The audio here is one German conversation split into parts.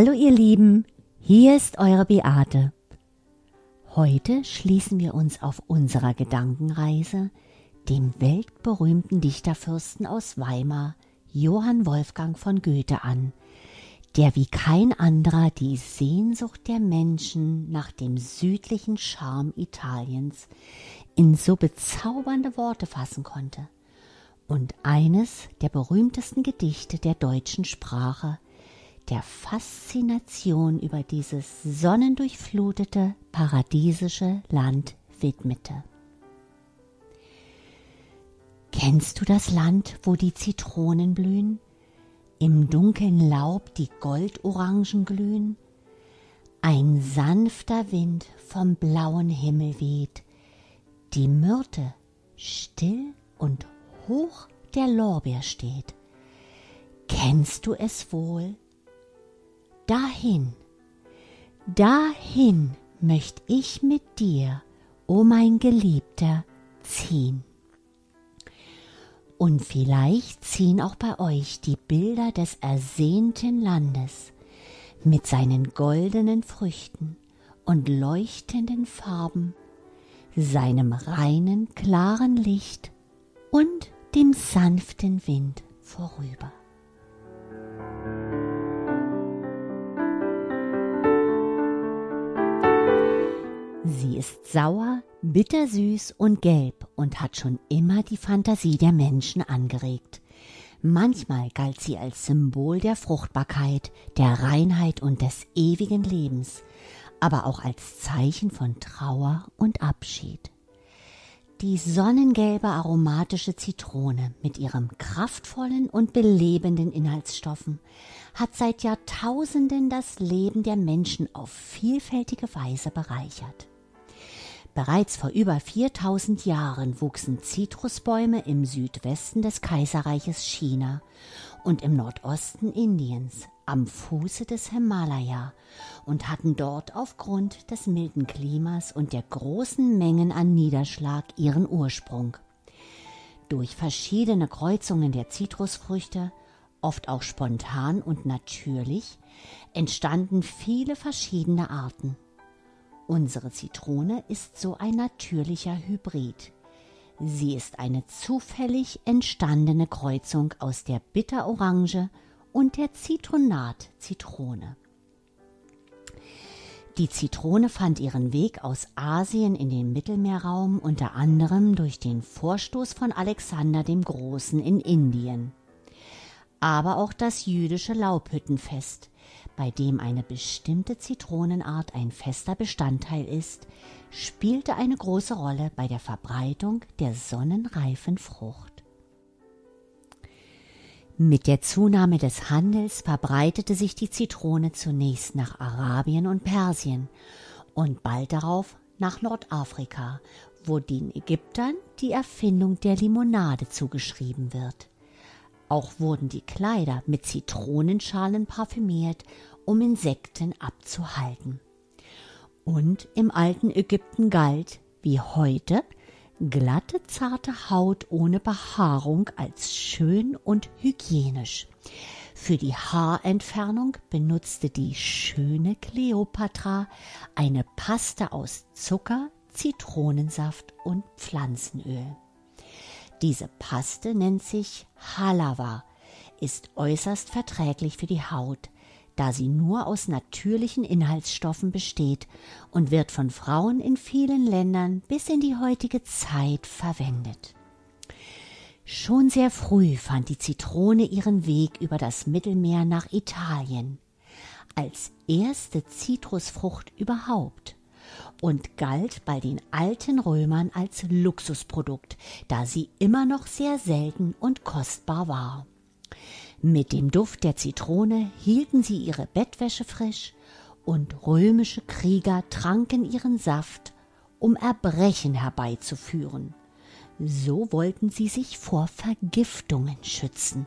Hallo ihr Lieben, hier ist eure Beate. Heute schließen wir uns auf unserer Gedankenreise dem weltberühmten Dichterfürsten aus Weimar, Johann Wolfgang von Goethe an, der wie kein anderer die Sehnsucht der Menschen nach dem südlichen Charme Italiens in so bezaubernde Worte fassen konnte und eines der berühmtesten Gedichte der deutschen Sprache der Faszination über dieses sonnendurchflutete, paradiesische Land widmete. Kennst du das Land, wo die Zitronen blühen, im dunkeln Laub die Goldorangen glühen, ein sanfter Wind vom blauen Himmel weht, die Myrte still und hoch der Lorbeer steht. Kennst du es wohl? Dahin, dahin möcht ich mit dir, o mein Geliebter, ziehen. Und vielleicht ziehen auch bei euch die Bilder des ersehnten Landes mit seinen goldenen Früchten und leuchtenden Farben, seinem reinen, klaren Licht und dem sanften Wind vorüber. Sie ist sauer, bittersüß und gelb und hat schon immer die Fantasie der Menschen angeregt. Manchmal galt sie als Symbol der Fruchtbarkeit, der Reinheit und des ewigen Lebens, aber auch als Zeichen von Trauer und Abschied. Die sonnengelbe aromatische Zitrone mit ihrem kraftvollen und belebenden Inhaltsstoffen hat seit Jahrtausenden das Leben der Menschen auf vielfältige Weise bereichert. Bereits vor über 4000 Jahren wuchsen Zitrusbäume im Südwesten des Kaiserreiches China und im Nordosten Indiens am Fuße des Himalaya und hatten dort aufgrund des milden Klimas und der großen Mengen an Niederschlag ihren Ursprung. Durch verschiedene Kreuzungen der Zitrusfrüchte, oft auch spontan und natürlich, entstanden viele verschiedene Arten. Unsere Zitrone ist so ein natürlicher Hybrid. Sie ist eine zufällig entstandene Kreuzung aus der Bitterorange und der Zitronat-Zitrone. Die Zitrone fand ihren Weg aus Asien in den Mittelmeerraum unter anderem durch den Vorstoß von Alexander dem Großen in Indien. Aber auch das jüdische Laubhüttenfest bei dem eine bestimmte Zitronenart ein fester Bestandteil ist, spielte eine große Rolle bei der Verbreitung der sonnenreifen Frucht. Mit der Zunahme des Handels verbreitete sich die Zitrone zunächst nach Arabien und Persien und bald darauf nach Nordafrika, wo den Ägyptern die Erfindung der Limonade zugeschrieben wird. Auch wurden die Kleider mit Zitronenschalen parfümiert, um Insekten abzuhalten. Und im alten Ägypten galt, wie heute, glatte, zarte Haut ohne Behaarung als schön und hygienisch. Für die Haarentfernung benutzte die schöne Kleopatra eine Paste aus Zucker, Zitronensaft und Pflanzenöl. Diese Paste nennt sich Halava, ist äußerst verträglich für die Haut, da sie nur aus natürlichen Inhaltsstoffen besteht und wird von Frauen in vielen Ländern bis in die heutige Zeit verwendet. Schon sehr früh fand die Zitrone ihren Weg über das Mittelmeer nach Italien, als erste Zitrusfrucht überhaupt und galt bei den alten Römern als Luxusprodukt, da sie immer noch sehr selten und kostbar war. Mit dem Duft der Zitrone hielten sie ihre Bettwäsche frisch und römische Krieger tranken ihren Saft, um Erbrechen herbeizuführen. So wollten sie sich vor Vergiftungen schützen.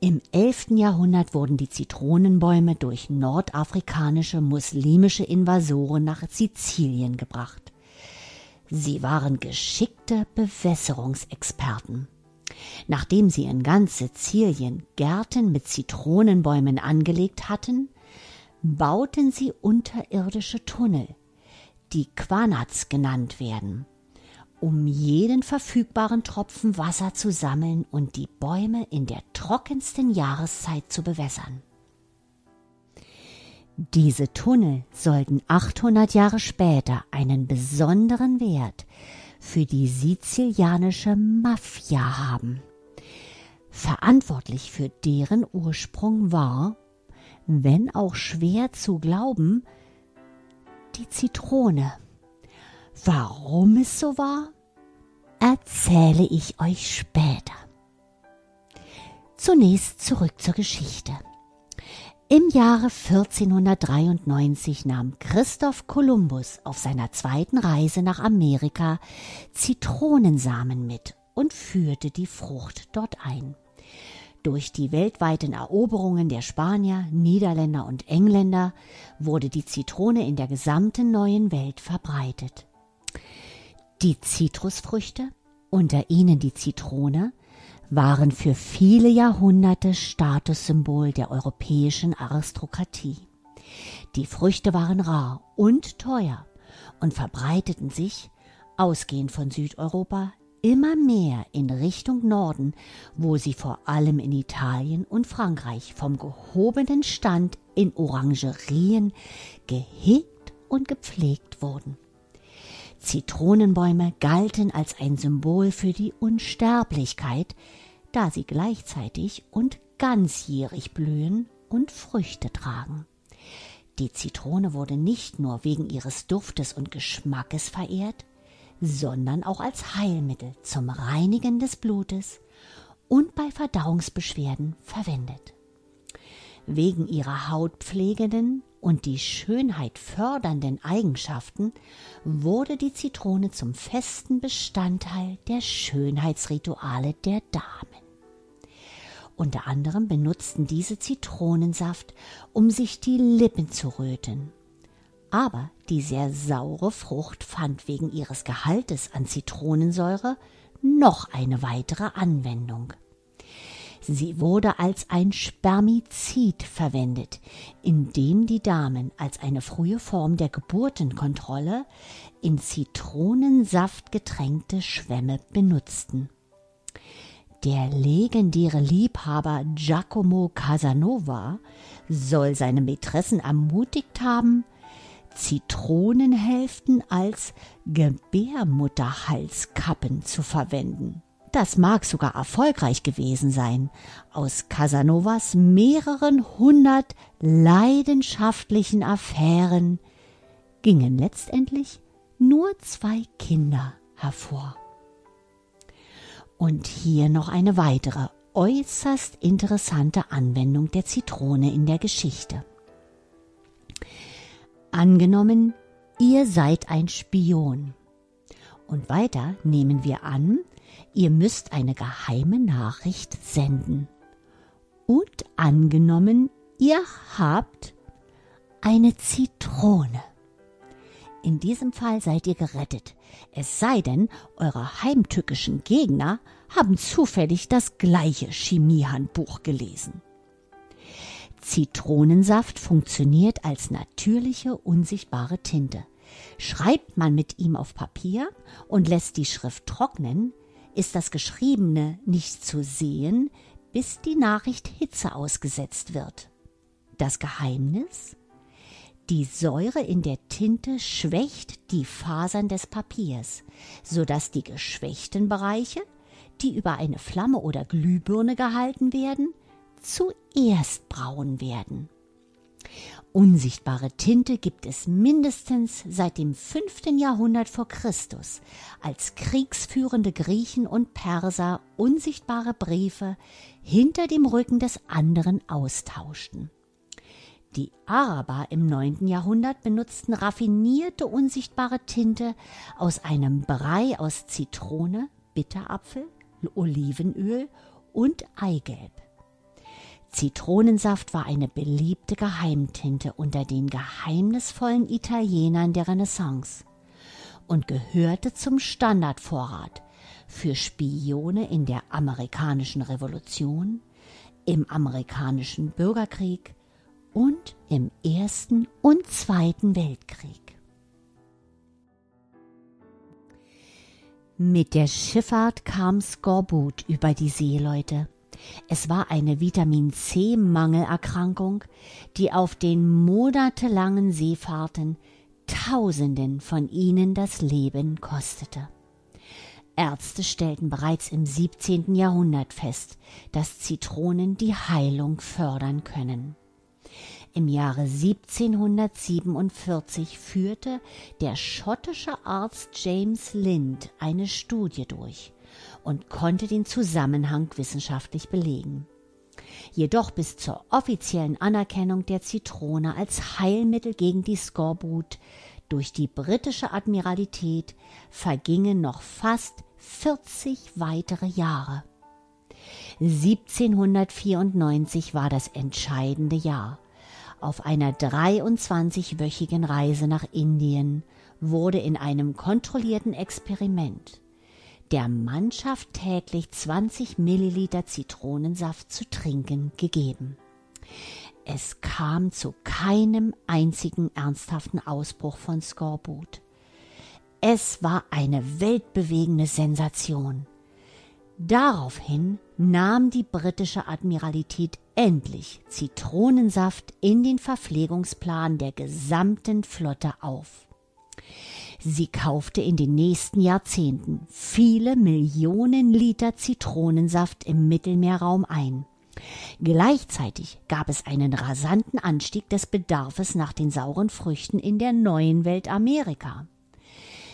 Im 11. Jahrhundert wurden die Zitronenbäume durch nordafrikanische muslimische Invasoren nach Sizilien gebracht. Sie waren geschickte Bewässerungsexperten. Nachdem sie in ganz Sizilien Gärten mit Zitronenbäumen angelegt hatten, bauten sie unterirdische Tunnel, die Quanats genannt werden, um jeden verfügbaren Tropfen Wasser zu sammeln und die Bäume in der trockensten Jahreszeit zu bewässern. Diese Tunnel sollten 800 Jahre später einen besonderen Wert für die sizilianische Mafia haben. Verantwortlich für deren Ursprung war, wenn auch schwer zu glauben, die Zitrone. Warum es so war, erzähle ich euch später. Zunächst zurück zur Geschichte. Im Jahre 1493 nahm Christoph Kolumbus auf seiner zweiten Reise nach Amerika Zitronensamen mit und führte die Frucht dort ein. Durch die weltweiten Eroberungen der Spanier, Niederländer und Engländer wurde die Zitrone in der gesamten neuen Welt verbreitet. Die Zitrusfrüchte, unter ihnen die Zitrone, waren für viele Jahrhunderte Statussymbol der europäischen Aristokratie. Die Früchte waren rar und teuer und verbreiteten sich, ausgehend von Südeuropa, immer mehr in Richtung Norden, wo sie vor allem in Italien und Frankreich vom gehobenen Stand in Orangerien gehegt und gepflegt wurden. Zitronenbäume galten als ein Symbol für die Unsterblichkeit, da sie gleichzeitig und ganzjährig blühen und Früchte tragen. Die Zitrone wurde nicht nur wegen ihres Duftes und Geschmackes verehrt, sondern auch als Heilmittel zum Reinigen des Blutes und bei Verdauungsbeschwerden verwendet. Wegen ihrer hautpflegenden und die Schönheit fördernden Eigenschaften wurde die Zitrone zum festen Bestandteil der Schönheitsrituale der Damen. Unter anderem benutzten diese Zitronensaft, um sich die Lippen zu röten. Aber die sehr saure Frucht fand wegen ihres Gehaltes an Zitronensäure noch eine weitere Anwendung. Sie wurde als ein Spermizid verwendet, indem die Damen als eine frühe Form der Geburtenkontrolle in Zitronensaft getränkte Schwämme benutzten. Der legendäre Liebhaber Giacomo Casanova soll seine Mätressen ermutigt haben, Zitronenhälften als Gebärmutterhalskappen zu verwenden. Das mag sogar erfolgreich gewesen sein. Aus Casanovas mehreren hundert leidenschaftlichen Affären gingen letztendlich nur zwei Kinder hervor. Und hier noch eine weitere äußerst interessante Anwendung der Zitrone in der Geschichte. Angenommen, ihr seid ein Spion. Und weiter nehmen wir an, ihr müsst eine geheime Nachricht senden. Und angenommen, ihr habt eine Zitrone. In diesem Fall seid ihr gerettet. Es sei denn, eure heimtückischen Gegner haben zufällig das gleiche Chemiehandbuch gelesen. Zitronensaft funktioniert als natürliche, unsichtbare Tinte. Schreibt man mit ihm auf Papier und lässt die Schrift trocknen, ist das Geschriebene nicht zu sehen, bis die Nachricht Hitze ausgesetzt wird. Das Geheimnis? Die Säure in der Tinte schwächt die Fasern des Papiers, sodass die geschwächten Bereiche, die über eine Flamme oder Glühbirne gehalten werden, zuerst braun werden. Unsichtbare Tinte gibt es mindestens seit dem 5. Jahrhundert vor Christus, als kriegsführende Griechen und Perser unsichtbare Briefe hinter dem Rücken des anderen austauschten. Die Araber im 9. Jahrhundert benutzten raffinierte unsichtbare Tinte aus einem Brei aus Zitrone, Bitterapfel, Olivenöl und Eigelb. Zitronensaft war eine beliebte Geheimtinte unter den geheimnisvollen Italienern der Renaissance und gehörte zum Standardvorrat für Spione in der amerikanischen Revolution, im amerikanischen Bürgerkrieg und im Ersten und Zweiten Weltkrieg. Mit der Schifffahrt kam Skorbut über die Seeleute. Es war eine Vitamin C Mangelerkrankung, die auf den monatelangen Seefahrten Tausenden von ihnen das Leben kostete. Ärzte stellten bereits im 17. Jahrhundert fest, dass Zitronen die Heilung fördern können. Im Jahre 1747 führte der schottische Arzt James Lind eine Studie durch und konnte den Zusammenhang wissenschaftlich belegen. Jedoch bis zur offiziellen Anerkennung der Zitrone als Heilmittel gegen die Skorbut durch die britische Admiralität vergingen noch fast 40 weitere Jahre. 1794 war das entscheidende Jahr. Auf einer 23-wöchigen Reise nach Indien wurde in einem kontrollierten Experiment der Mannschaft täglich 20 Milliliter Zitronensaft zu trinken gegeben. Es kam zu keinem einzigen ernsthaften Ausbruch von Skorbut. Es war eine weltbewegende Sensation. Daraufhin nahm die britische Admiralität endlich Zitronensaft in den Verpflegungsplan der gesamten Flotte auf. Sie kaufte in den nächsten Jahrzehnten viele Millionen Liter Zitronensaft im Mittelmeerraum ein. Gleichzeitig gab es einen rasanten Anstieg des Bedarfes nach den sauren Früchten in der neuen Welt Amerika.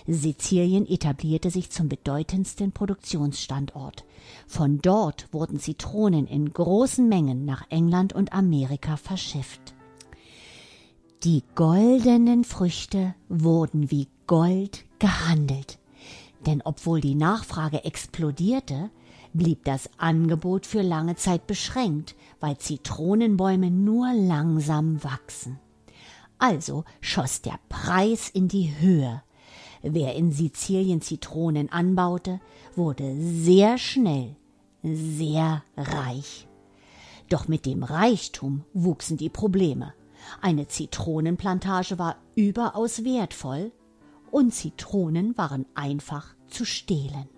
Sizilien etablierte sich zum bedeutendsten Produktionsstandort. Von dort wurden Zitronen in großen Mengen nach England und Amerika verschifft. Die goldenen Früchte wurden wie Gold gehandelt. Denn obwohl die Nachfrage explodierte, blieb das Angebot für lange Zeit beschränkt, weil Zitronenbäume nur langsam wachsen. Also schoss der Preis in die Höhe. Wer in Sizilien Zitronen anbaute, wurde sehr schnell sehr reich. Doch mit dem Reichtum wuchsen die Probleme. Eine Zitronenplantage war überaus wertvoll und Zitronen waren einfach zu stehlen.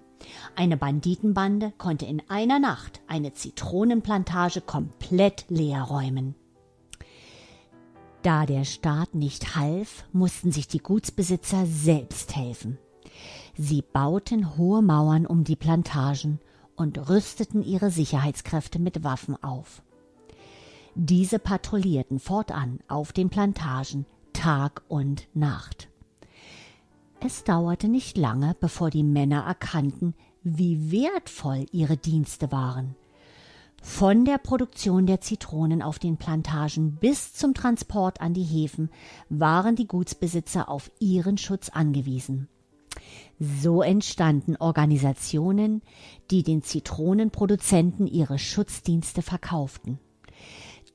Eine Banditenbande konnte in einer Nacht eine Zitronenplantage komplett leer räumen. Da der Staat nicht half, mussten sich die Gutsbesitzer selbst helfen. Sie bauten hohe Mauern um die Plantagen und rüsteten ihre Sicherheitskräfte mit Waffen auf. Diese patrouillierten fortan auf den Plantagen Tag und Nacht. Es dauerte nicht lange, bevor die Männer erkannten, wie wertvoll ihre Dienste waren von der Produktion der Zitronen auf den Plantagen bis zum Transport an die Häfen waren die Gutsbesitzer auf ihren Schutz angewiesen. So entstanden Organisationen, die den Zitronenproduzenten ihre Schutzdienste verkauften.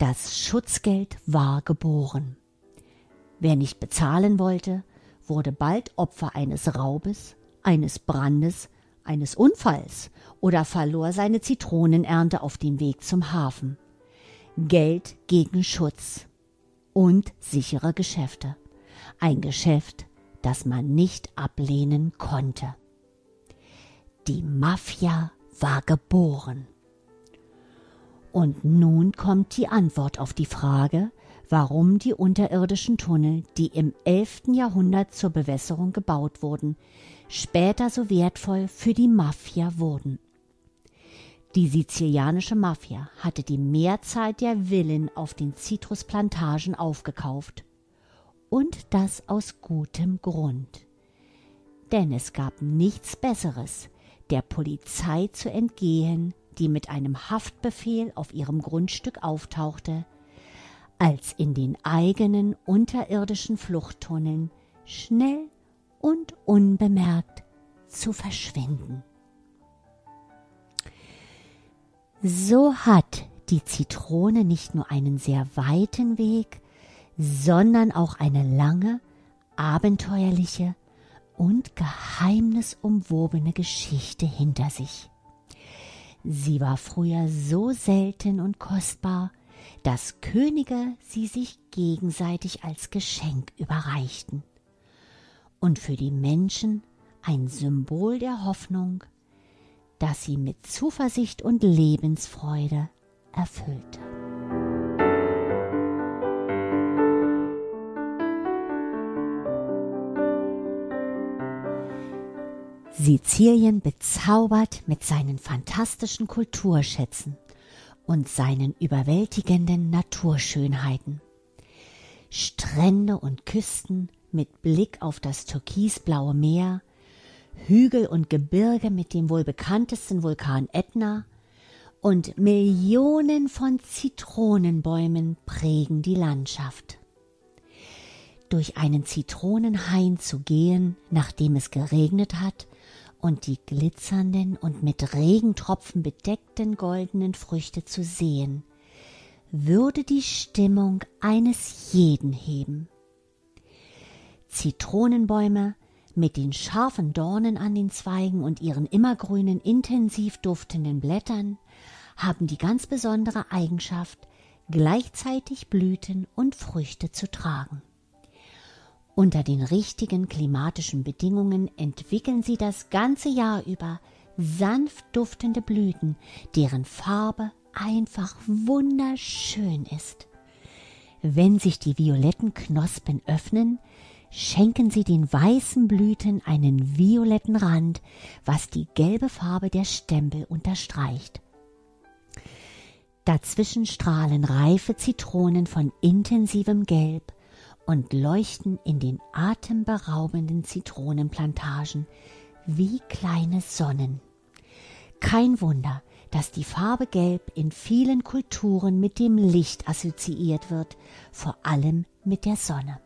Das Schutzgeld war geboren. Wer nicht bezahlen wollte, wurde bald Opfer eines Raubes, eines Brandes eines Unfalls oder verlor seine Zitronenernte auf dem Weg zum Hafen. Geld gegen Schutz und sichere Geschäfte. Ein Geschäft, das man nicht ablehnen konnte. Die Mafia war geboren. Und nun kommt die Antwort auf die Frage, warum die unterirdischen Tunnel, die im 11. Jahrhundert zur Bewässerung gebaut wurden, später so wertvoll für die Mafia wurden. Die sizilianische Mafia hatte die Mehrzahl der Villen auf den Zitrusplantagen aufgekauft. Und das aus gutem Grund. Denn es gab nichts Besseres, der Polizei zu entgehen, die mit einem Haftbefehl auf ihrem Grundstück auftauchte, als in den eigenen unterirdischen Fluchttunneln schnell und unbemerkt zu verschwinden. So hat die Zitrone nicht nur einen sehr weiten Weg, sondern auch eine lange, abenteuerliche und geheimnisumwobene Geschichte hinter sich. Sie war früher so selten und kostbar, dass Könige sie sich gegenseitig als Geschenk überreichten und für die Menschen ein Symbol der Hoffnung, das sie mit Zuversicht und Lebensfreude erfüllte. Sizilien bezaubert mit seinen fantastischen Kulturschätzen und seinen überwältigenden Naturschönheiten. Strände und Küsten mit Blick auf das türkisblaue Meer, Hügel und Gebirge mit dem wohl bekanntesten Vulkan Etna und Millionen von Zitronenbäumen prägen die Landschaft. Durch einen Zitronenhain zu gehen, nachdem es geregnet hat, und die glitzernden und mit Regentropfen bedeckten goldenen Früchte zu sehen, würde die Stimmung eines jeden heben. Zitronenbäume mit den scharfen Dornen an den Zweigen und ihren immergrünen, intensiv duftenden Blättern haben die ganz besondere Eigenschaft, gleichzeitig Blüten und Früchte zu tragen. Unter den richtigen klimatischen Bedingungen entwickeln sie das ganze Jahr über sanft duftende Blüten, deren Farbe einfach wunderschön ist. Wenn sich die violetten Knospen öffnen, schenken sie den weißen Blüten einen violetten Rand, was die gelbe Farbe der Stempel unterstreicht. Dazwischen strahlen reife Zitronen von intensivem Gelb und leuchten in den atemberaubenden Zitronenplantagen wie kleine Sonnen. Kein Wunder, dass die Farbe Gelb in vielen Kulturen mit dem Licht assoziiert wird, vor allem mit der Sonne.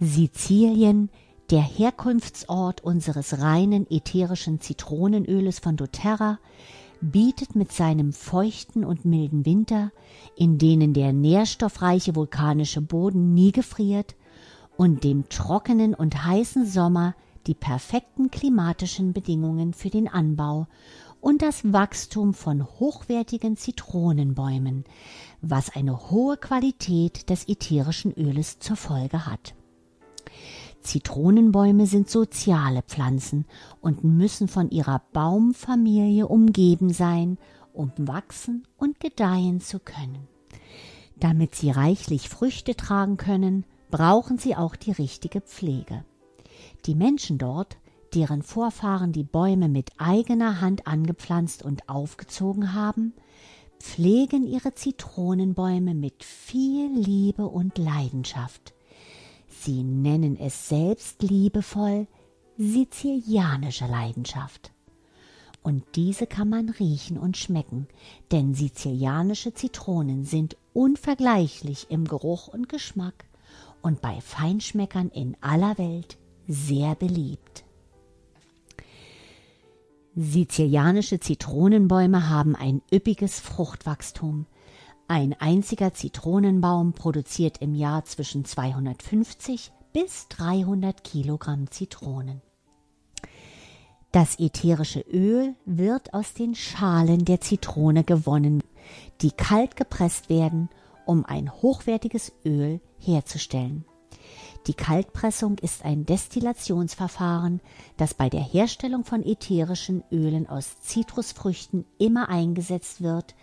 Sizilien, der Herkunftsort unseres reinen ätherischen Zitronenöles von doTERRA, bietet mit seinem feuchten und milden Winter, in denen der nährstoffreiche vulkanische Boden nie gefriert, und dem trockenen und heißen Sommer die perfekten klimatischen Bedingungen für den Anbau und das Wachstum von hochwertigen Zitronenbäumen, was eine hohe Qualität des ätherischen Öles zur Folge hat. Zitronenbäume sind soziale Pflanzen und müssen von ihrer Baumfamilie umgeben sein, um wachsen und gedeihen zu können. Damit sie reichlich Früchte tragen können, brauchen sie auch die richtige Pflege. Die Menschen dort, deren Vorfahren die Bäume mit eigener Hand angepflanzt und aufgezogen haben, pflegen ihre Zitronenbäume mit viel Liebe und Leidenschaft. Sie nennen es selbst liebevoll sizilianische Leidenschaft. Und diese kann man riechen und schmecken, denn sizilianische Zitronen sind unvergleichlich im Geruch und Geschmack und bei Feinschmeckern in aller Welt sehr beliebt. Sizilianische Zitronenbäume haben ein üppiges Fruchtwachstum, ein einziger Zitronenbaum produziert im Jahr zwischen 250 bis 300 Kilogramm Zitronen. Das ätherische Öl wird aus den Schalen der Zitrone gewonnen, die kalt gepresst werden, um ein hochwertiges Öl herzustellen. Die Kaltpressung ist ein Destillationsverfahren, das bei der Herstellung von ätherischen Ölen aus Zitrusfrüchten immer eingesetzt wird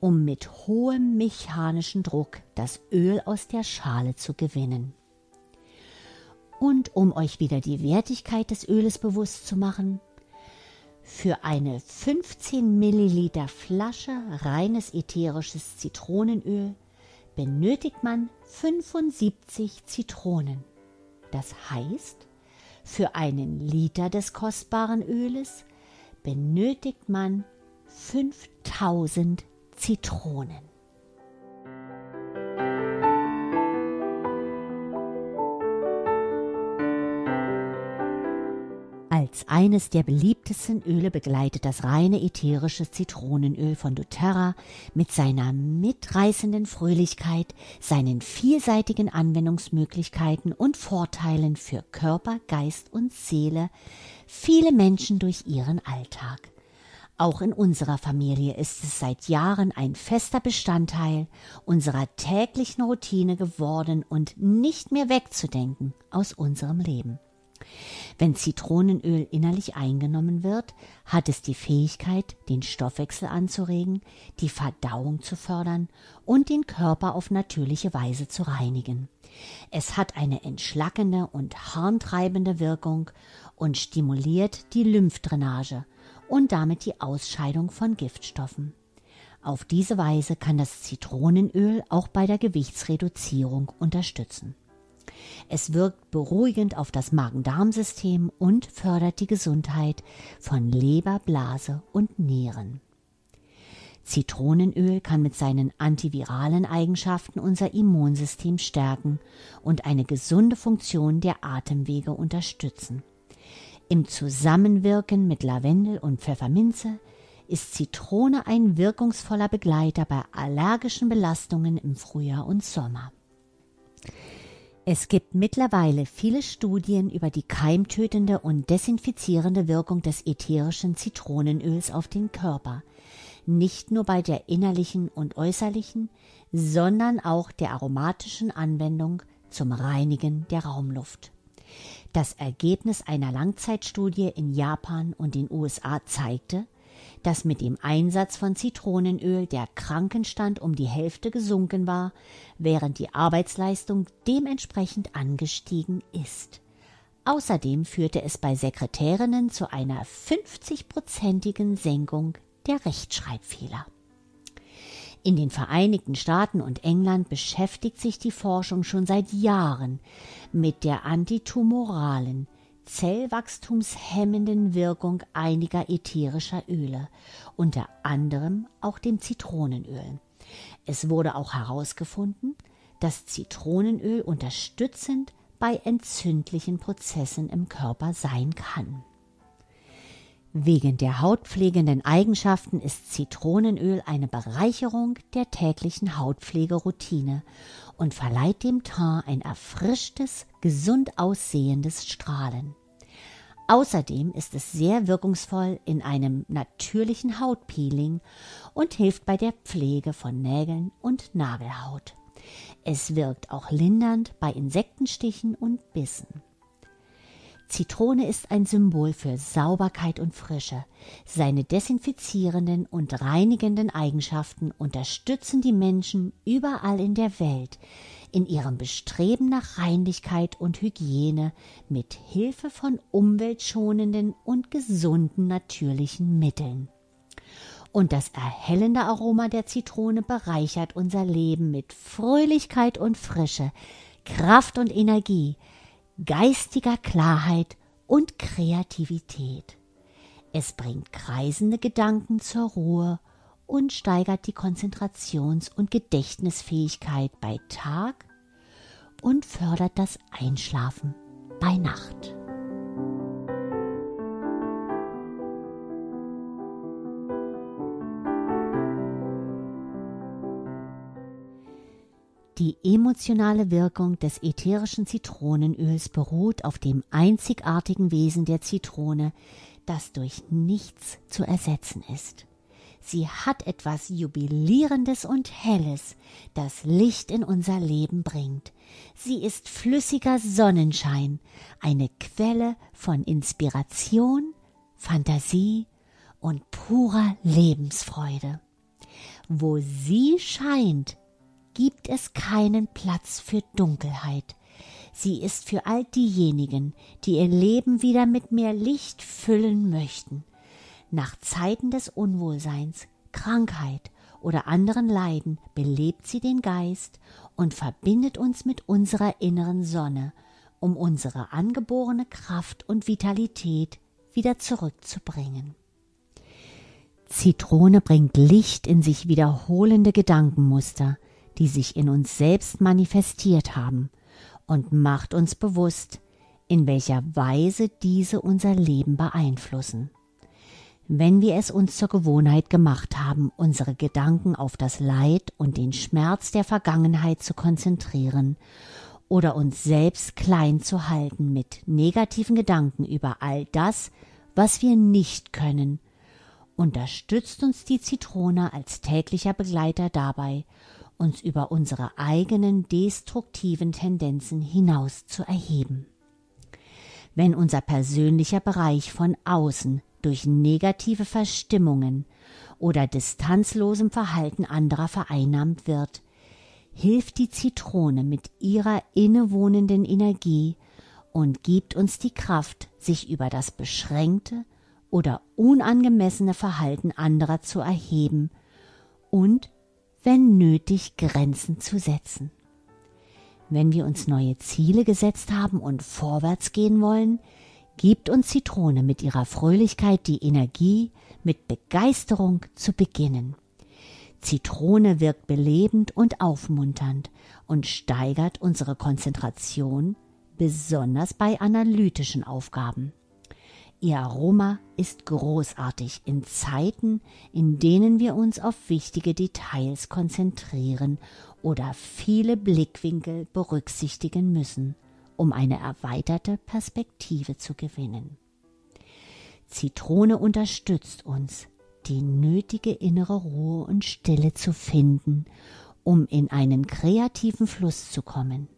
um mit hohem mechanischen Druck das Öl aus der Schale zu gewinnen. Und um euch wieder die Wertigkeit des Öles bewusst zu machen, für eine 15 Milliliter Flasche reines ätherisches Zitronenöl benötigt man 75 Zitronen. Das heißt, für einen Liter des kostbaren Öles benötigt man 5000 Zitronen. Als eines der beliebtesten Öle begleitet das reine ätherische Zitronenöl von doTERRA mit seiner mitreißenden Fröhlichkeit, seinen vielseitigen Anwendungsmöglichkeiten und Vorteilen für Körper, Geist und Seele viele Menschen durch ihren Alltag. Auch in unserer Familie ist es seit Jahren ein fester Bestandteil unserer täglichen Routine geworden und nicht mehr wegzudenken aus unserem Leben. Wenn Zitronenöl innerlich eingenommen wird, hat es die Fähigkeit, den Stoffwechsel anzuregen, die Verdauung zu fördern und den Körper auf natürliche Weise zu reinigen. Es hat eine entschlackende und harntreibende Wirkung und stimuliert die Lymphdrainage und damit die Ausscheidung von Giftstoffen. Auf diese Weise kann das Zitronenöl auch bei der Gewichtsreduzierung unterstützen. Es wirkt beruhigend auf das Magen-Darm-System und fördert die Gesundheit von Leber, Blase und Nieren. Zitronenöl kann mit seinen antiviralen Eigenschaften unser Immunsystem stärken und eine gesunde Funktion der Atemwege unterstützen. Im Zusammenwirken mit Lavendel und Pfefferminze ist Zitrone ein wirkungsvoller Begleiter bei allergischen Belastungen im Frühjahr und Sommer. Es gibt mittlerweile viele Studien über die keimtötende und desinfizierende Wirkung des ätherischen Zitronenöls auf den Körper, nicht nur bei der innerlichen und äußerlichen, sondern auch der aromatischen Anwendung zum Reinigen der Raumluft. Das Ergebnis einer Langzeitstudie in Japan und den USA zeigte, dass mit dem Einsatz von Zitronenöl der Krankenstand um die Hälfte gesunken war, während die Arbeitsleistung dementsprechend angestiegen ist. Außerdem führte es bei Sekretärinnen zu einer 50-prozentigen Senkung der Rechtschreibfehler. In den Vereinigten Staaten und England beschäftigt sich die Forschung schon seit Jahren mit der antitumoralen, zellwachstumshemmenden Wirkung einiger ätherischer Öle, unter anderem auch dem Zitronenöl. Es wurde auch herausgefunden, dass Zitronenöl unterstützend bei entzündlichen Prozessen im Körper sein kann. Wegen der hautpflegenden Eigenschaften ist Zitronenöl eine Bereicherung der täglichen Hautpflegeroutine und verleiht dem Teint ein erfrischtes, gesund aussehendes Strahlen. Außerdem ist es sehr wirkungsvoll in einem natürlichen Hautpeeling und hilft bei der Pflege von Nägeln und Nagelhaut. Es wirkt auch lindernd bei Insektenstichen und Bissen. Zitrone ist ein Symbol für Sauberkeit und Frische. Seine desinfizierenden und reinigenden Eigenschaften unterstützen die Menschen überall in der Welt in ihrem Bestreben nach Reinlichkeit und Hygiene mit Hilfe von umweltschonenden und gesunden natürlichen Mitteln. Und das erhellende Aroma der Zitrone bereichert unser Leben mit Fröhlichkeit und Frische, Kraft und Energie, geistiger Klarheit und Kreativität. Es bringt kreisende Gedanken zur Ruhe und steigert die Konzentrations- und Gedächtnisfähigkeit bei Tag und fördert das Einschlafen bei Nacht. Die emotionale Wirkung des ätherischen Zitronenöls beruht auf dem einzigartigen Wesen der Zitrone, das durch nichts zu ersetzen ist. Sie hat etwas Jubilierendes und Helles, das Licht in unser Leben bringt. Sie ist flüssiger Sonnenschein, eine Quelle von Inspiration, Fantasie und purer Lebensfreude. Wo sie scheint, gibt es keinen Platz für Dunkelheit. Sie ist für all diejenigen, die ihr Leben wieder mit mehr Licht füllen möchten. Nach Zeiten des Unwohlseins, Krankheit oder anderen Leiden belebt sie den Geist und verbindet uns mit unserer inneren Sonne, um unsere angeborene Kraft und Vitalität wieder zurückzubringen. Zitrone bringt Licht in sich wiederholende Gedankenmuster, die sich in uns selbst manifestiert haben und macht uns bewusst, in welcher Weise diese unser Leben beeinflussen. Wenn wir es uns zur Gewohnheit gemacht haben, unsere Gedanken auf das Leid und den Schmerz der Vergangenheit zu konzentrieren oder uns selbst klein zu halten mit negativen Gedanken über all das, was wir nicht können, unterstützt uns die Zitrone als täglicher Begleiter dabei, uns über unsere eigenen destruktiven Tendenzen hinaus zu erheben. Wenn unser persönlicher Bereich von außen durch negative Verstimmungen oder distanzlosem Verhalten anderer vereinnahmt wird, hilft die Zitrone mit ihrer innewohnenden Energie und gibt uns die Kraft, sich über das beschränkte oder unangemessene Verhalten anderer zu erheben und, wenn nötig, Grenzen zu setzen. Wenn wir uns neue Ziele gesetzt haben und vorwärts gehen wollen, gibt uns Zitrone mit ihrer Fröhlichkeit die Energie, mit Begeisterung zu beginnen. Zitrone wirkt belebend und aufmunternd und steigert unsere Konzentration, besonders bei analytischen Aufgaben. Ihr Aroma ist großartig in Zeiten, in denen wir uns auf wichtige Details konzentrieren oder viele Blickwinkel berücksichtigen müssen um eine erweiterte Perspektive zu gewinnen. Zitrone unterstützt uns, die nötige innere Ruhe und Stille zu finden, um in einen kreativen Fluss zu kommen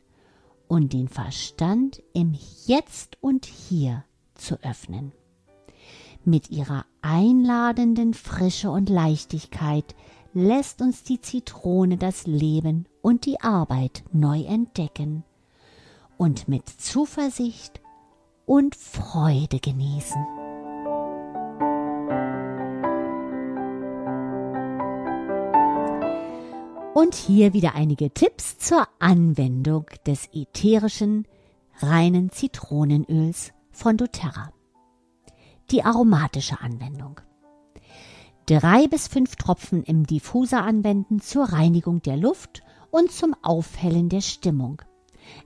und den Verstand im Jetzt und Hier zu öffnen. Mit ihrer einladenden Frische und Leichtigkeit lässt uns die Zitrone das Leben und die Arbeit neu entdecken und mit Zuversicht und Freude genießen. Und hier wieder einige Tipps zur Anwendung des ätherischen reinen Zitronenöls von doTERRA. Die aromatische Anwendung. Drei bis fünf Tropfen im Diffuser anwenden zur Reinigung der Luft und zum Aufhellen der Stimmung.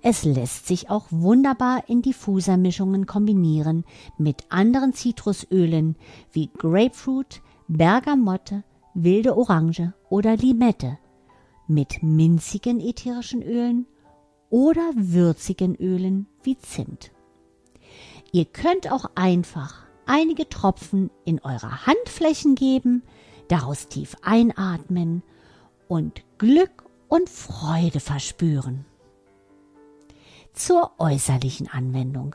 Es lässt sich auch wunderbar in Diffusermischungen kombinieren mit anderen Zitrusölen wie Grapefruit, Bergamotte, wilde Orange oder Limette, mit minzigen ätherischen Ölen oder würzigen Ölen wie Zimt. Ihr könnt auch einfach einige Tropfen in eure Handflächen geben, daraus tief einatmen und Glück und Freude verspüren zur äußerlichen Anwendung.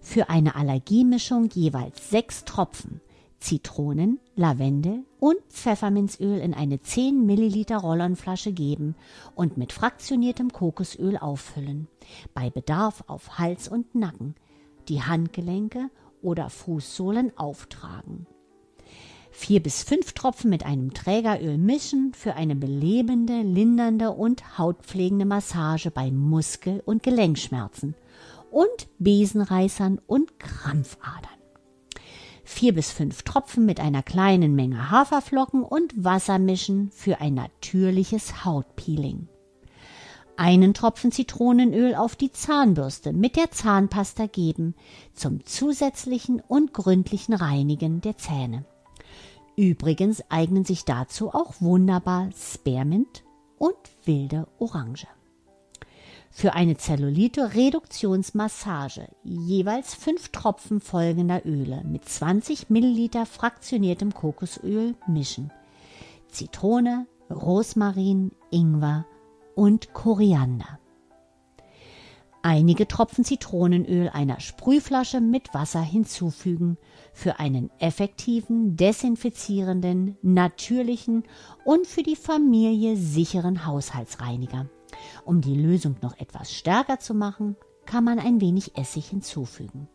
Für eine Allergiemischung jeweils sechs Tropfen Zitronen, Lavendel und Pfefferminzöl in eine 10 Milliliter Rollonflasche geben und mit fraktioniertem Kokosöl auffüllen. Bei Bedarf auf Hals und Nacken, die Handgelenke oder Fußsohlen auftragen vier bis fünf Tropfen mit einem Trägeröl mischen für eine belebende, lindernde und hautpflegende Massage bei Muskel- und Gelenkschmerzen und Besenreißern und Krampfadern. Vier bis fünf Tropfen mit einer kleinen Menge Haferflocken und Wasser mischen für ein natürliches Hautpeeling. Einen Tropfen Zitronenöl auf die Zahnbürste mit der Zahnpasta geben zum zusätzlichen und gründlichen Reinigen der Zähne. Übrigens eignen sich dazu auch wunderbar Spearmint und wilde Orange. Für eine Zellulite-Reduktionsmassage jeweils fünf Tropfen folgender Öle mit 20 Milliliter fraktioniertem Kokosöl mischen. Zitrone, Rosmarin, Ingwer und Koriander einige Tropfen Zitronenöl einer Sprühflasche mit Wasser hinzufügen für einen effektiven, desinfizierenden, natürlichen und für die Familie sicheren Haushaltsreiniger. Um die Lösung noch etwas stärker zu machen, kann man ein wenig Essig hinzufügen.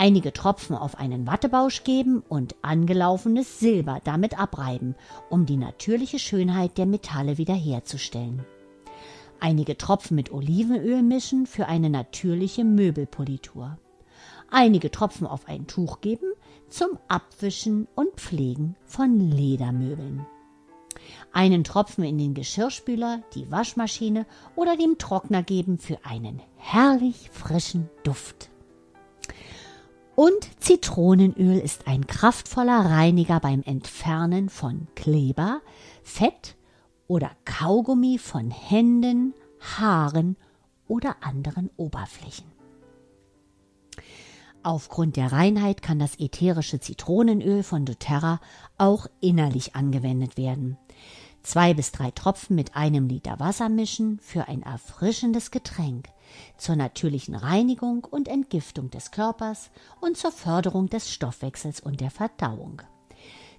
Einige Tropfen auf einen Wattebausch geben und angelaufenes Silber damit abreiben, um die natürliche Schönheit der Metalle wiederherzustellen. Einige Tropfen mit Olivenöl mischen für eine natürliche Möbelpolitur, einige Tropfen auf ein Tuch geben zum Abwischen und Pflegen von Ledermöbeln, einen Tropfen in den Geschirrspüler, die Waschmaschine oder dem Trockner geben für einen herrlich frischen Duft. Und Zitronenöl ist ein kraftvoller Reiniger beim Entfernen von Kleber, Fett oder Kaugummi von Händen, Haaren oder anderen Oberflächen. Aufgrund der Reinheit kann das ätherische Zitronenöl von doTERRA auch innerlich angewendet werden. Zwei bis drei Tropfen mit einem Liter Wasser mischen für ein erfrischendes Getränk zur natürlichen Reinigung und Entgiftung des Körpers und zur Förderung des Stoffwechsels und der Verdauung.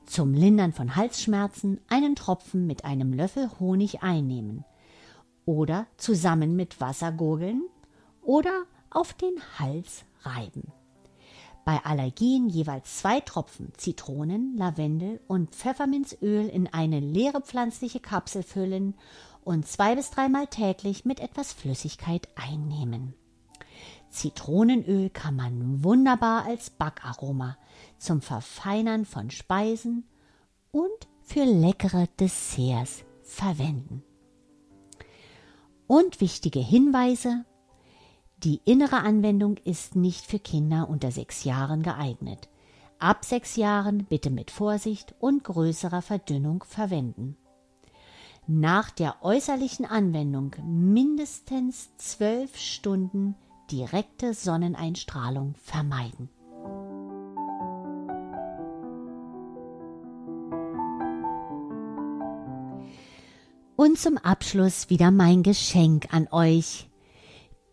Zum Lindern von Halsschmerzen einen Tropfen mit einem Löffel Honig einnehmen oder zusammen mit Wasser gurgeln oder auf den Hals reiben. Bei Allergien jeweils zwei Tropfen Zitronen, Lavendel und Pfefferminzöl in eine leere pflanzliche Kapsel füllen und zwei bis dreimal täglich mit etwas Flüssigkeit einnehmen. Zitronenöl kann man wunderbar als Backaroma zum Verfeinern von Speisen und für leckere Desserts verwenden. Und wichtige Hinweise die innere Anwendung ist nicht für Kinder unter sechs Jahren geeignet. Ab sechs Jahren bitte mit Vorsicht und größerer Verdünnung verwenden. Nach der äußerlichen Anwendung mindestens zwölf Stunden direkte Sonneneinstrahlung vermeiden. Und zum Abschluss wieder mein Geschenk an euch,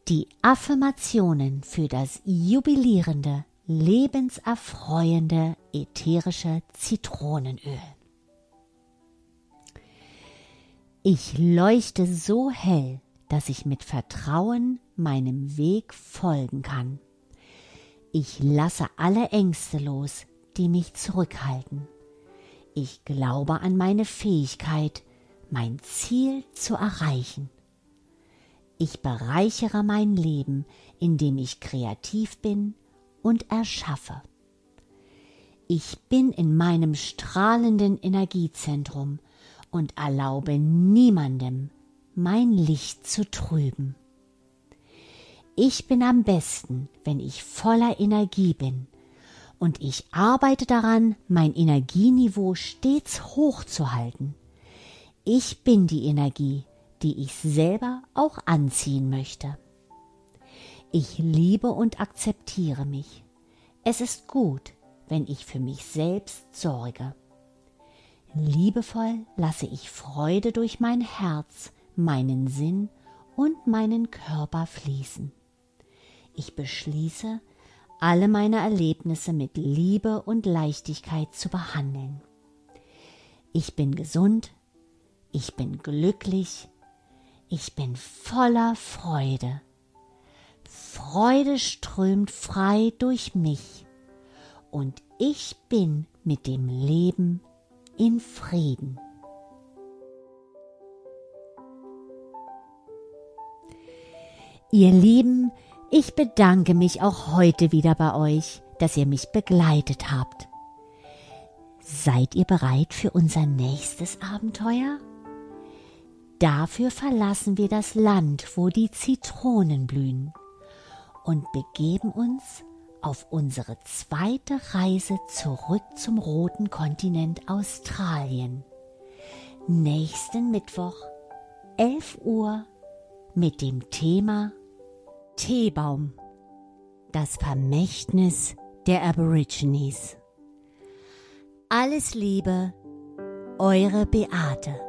die Affirmationen für das jubilierende, lebenserfreuende ätherische Zitronenöl. Ich leuchte so hell, dass ich mit Vertrauen meinem Weg folgen kann. Ich lasse alle Ängste los, die mich zurückhalten. Ich glaube an meine Fähigkeit, mein Ziel zu erreichen. Ich bereichere mein Leben, indem ich kreativ bin und erschaffe. Ich bin in meinem strahlenden Energiezentrum und erlaube niemandem, mein Licht zu trüben. Ich bin am besten, wenn ich voller Energie bin, und ich arbeite daran, mein Energieniveau stets hochzuhalten. Ich bin die Energie, die ich selber auch anziehen möchte. Ich liebe und akzeptiere mich. Es ist gut, wenn ich für mich selbst sorge. Liebevoll lasse ich Freude durch mein Herz, meinen Sinn und meinen Körper fließen. Ich beschließe, alle meine Erlebnisse mit Liebe und Leichtigkeit zu behandeln. Ich bin gesund, ich bin glücklich, ich bin voller Freude. Freude strömt frei durch mich und ich bin mit dem Leben in Frieden. Ihr Lieben, ich bedanke mich auch heute wieder bei euch, dass ihr mich begleitet habt. Seid ihr bereit für unser nächstes Abenteuer? Dafür verlassen wir das Land, wo die Zitronen blühen und begeben uns auf unsere zweite Reise zurück zum roten Kontinent Australien. Nächsten Mittwoch, 11 Uhr, mit dem Thema Teebaum, das Vermächtnis der Aborigines. Alles Liebe, eure Beate.